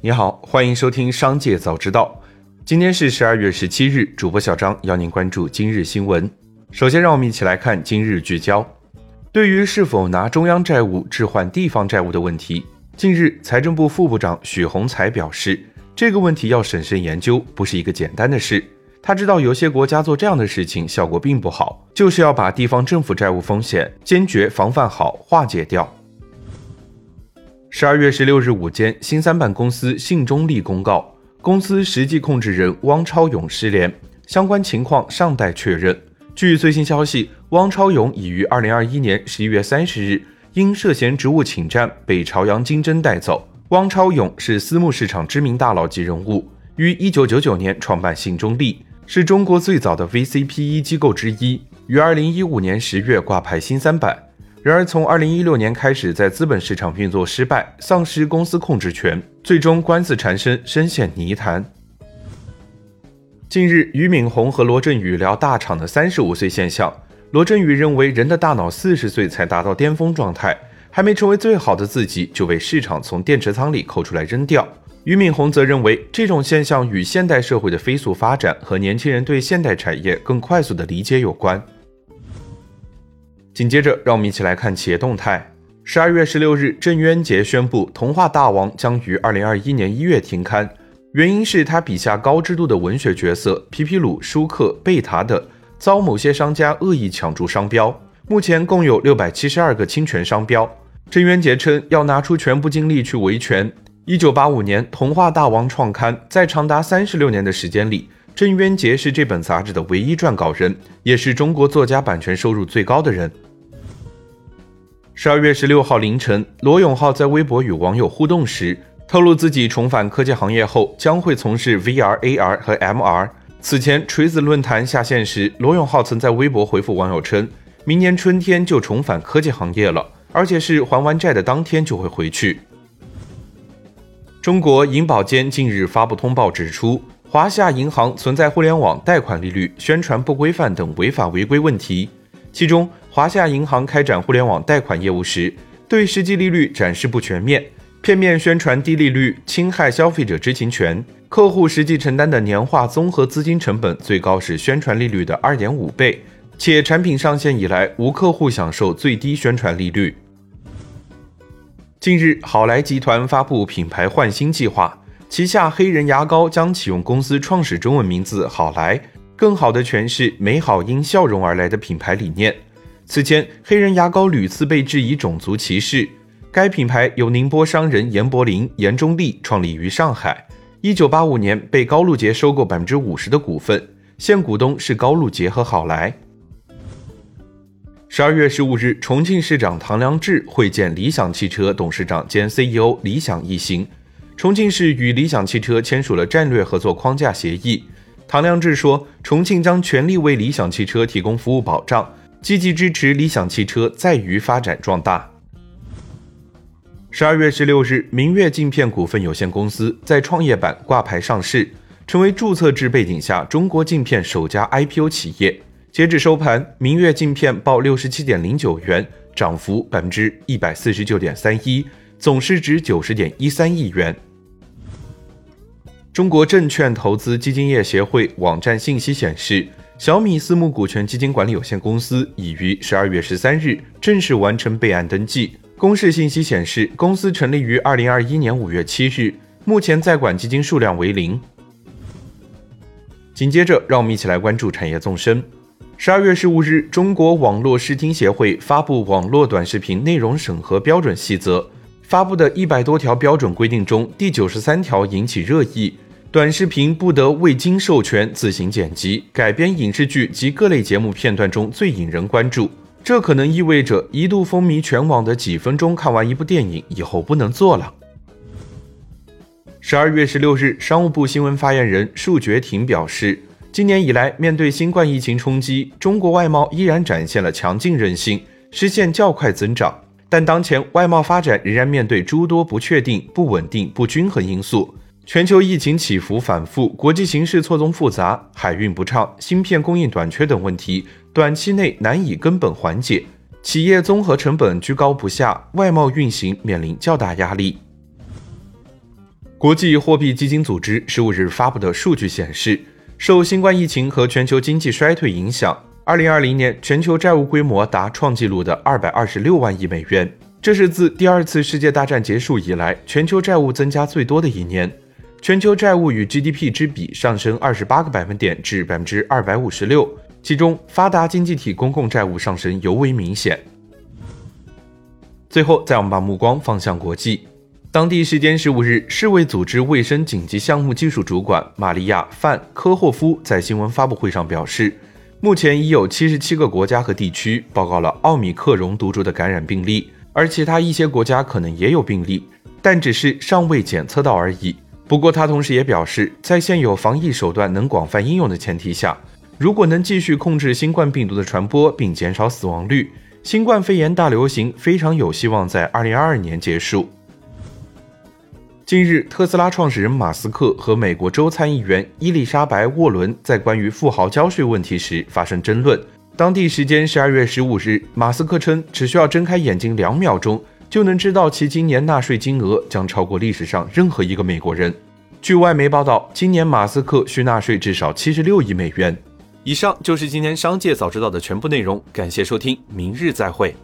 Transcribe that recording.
你好，欢迎收听《商界早知道》。今天是十二月十七日，主播小张邀您关注今日新闻。首先，让我们一起来看今日聚焦。对于是否拿中央债务置换地方债务的问题，近日财政部副部长许宏才表示，这个问题要审慎研究，不是一个简单的事。他知道有些国家做这样的事情效果并不好，就是要把地方政府债务风险坚决防范好、化解掉。十二月十六日午间，新三板公司信中立公告，公司实际控制人汪超勇失联，相关情况尚待确认。据最新消息，汪超勇已于二零二一年十一月三十日因涉嫌职务侵占被朝阳金针带走。汪超勇是私募市场知名大佬级人物，于一九九九年创办信中立，是中国最早的 VCPE 机构之一，于二零一五年十月挂牌新三板。然而，从二零一六年开始，在资本市场运作失败，丧失公司控制权，最终官司缠身，深陷泥潭。近日，俞敏洪和罗振宇聊大厂的三十五岁现象。罗振宇认为，人的大脑四十岁才达到巅峰状态，还没成为最好的自己，就被市场从电池仓里抠出来扔掉。俞敏洪则认为，这种现象与现代社会的飞速发展和年轻人对现代产业更快速的理解有关。紧接着，让我们一起来看企业动态。十二月十六日，郑渊洁宣布，《童话大王》将于二零二一年一月停刊，原因是他笔下高知度的文学角色皮皮鲁、舒克、贝塔等遭某些商家恶意抢注商标，目前共有六百七十二个侵权商标。郑渊洁称要拿出全部精力去维权。一九八五年，《童话大王》创刊，在长达三十六年的时间里，郑渊洁是这本杂志的唯一撰稿人，也是中国作家版权收入最高的人。十二月十六号凌晨，罗永浩在微博与网友互动时透露，自己重返科技行业后将会从事 VR、AR 和 MR。此前，锤子论坛下线时，罗永浩曾在微博回复网友称，明年春天就重返科技行业了，而且是还完债的当天就会回去。中国银保监近日发布通报指出，华夏银行存在互联网贷款利率宣传不规范等违法违规问题。其中，华夏银行开展互联网贷款业务时，对实际利率展示不全面，片面宣传低利率，侵害消费者知情权。客户实际承担的年化综合资金成本最高是宣传利率的二点五倍，且产品上线以来无客户享受最低宣传利率。近日，好来集团发布品牌换新计划，旗下黑人牙膏将启用公司创始中文名字“好来”。更好的诠释美好因笑容而来的品牌理念。此前，黑人牙膏屡次被质疑种族歧视。该品牌由宁波商人严柏林、严中立创立于上海，一九八五年被高露洁收购百分之五十的股份，现股东是高露洁和好来。十二月十五日，重庆市长唐良智会见理想汽车董事长兼 CEO 李想一行，重庆市与理想汽车签署了战略合作框架协议。唐良智说：“重庆将全力为理想汽车提供服务保障，积极支持理想汽车在渝发展壮大。”十二月十六日，明月镜片股份有限公司在创业板挂牌上市，成为注册制背景下中国镜片首家 IPO 企业。截止收盘，明月镜片报六十七点零九元，涨幅百分之一百四十九点三一，总市值九十点一三亿元。中国证券投资基金业协会网站信息显示，小米私募股权基金管理有限公司已于十二月十三日正式完成备案登记。公示信息显示，公司成立于二零二一年五月七日，目前在管基金数量为零。紧接着，让我们一起来关注产业纵深。十二月十五日，中国网络视听协会发布《网络短视频内容审核标准细则》，发布的一百多条标准规定中，第九十三条引起热议。短视频不得未经授权自行剪辑、改编影视剧及各类节目片段中最引人关注。这可能意味着一度风靡全网的几分钟看完一部电影以后不能做了。十二月十六日，商务部新闻发言人束觉婷表示，今年以来，面对新冠疫情冲击，中国外贸依然展现了强劲韧性，实现较快增长。但当前外贸发展仍然面对诸多不确定、不稳定、不均衡因素。全球疫情起伏反复，国际形势错综复杂，海运不畅、芯片供应短缺等问题，短期内难以根本缓解。企业综合成本居高不下，外贸运行面临较大压力。国际货币基金组织十五日发布的数据显示，受新冠疫情和全球经济衰退影响，二零二零年全球债务规模达创纪录的二百二十六万亿美元，这是自第二次世界大战结束以来全球债务增加最多的一年。全球债务与 GDP 之比上升二十八个百分点至百分之二百五十六，其中发达经济体公共债务上升尤为明显。最后，再我们把目光放向国际。当地时间十五日，世卫组织卫生紧急项目技术主管玛利亚·范科霍夫在新闻发布会上表示，目前已有七十七个国家和地区报告了奥米克戎毒株的感染病例，而其他一些国家可能也有病例，但只是尚未检测到而已。不过，他同时也表示，在现有防疫手段能广泛应用的前提下，如果能继续控制新冠病毒的传播并减少死亡率，新冠肺炎大流行非常有希望在二零二二年结束。近日，特斯拉创始人马斯克和美国州参议员伊丽莎白·沃伦在关于富豪交税问题时发生争论。当地时间十二月十五日，马斯克称只需要睁开眼睛两秒钟。就能知道其今年纳税金额将超过历史上任何一个美国人。据外媒报道，今年马斯克需纳税至少七十六亿美元。以上就是今天商界早知道的全部内容，感谢收听，明日再会。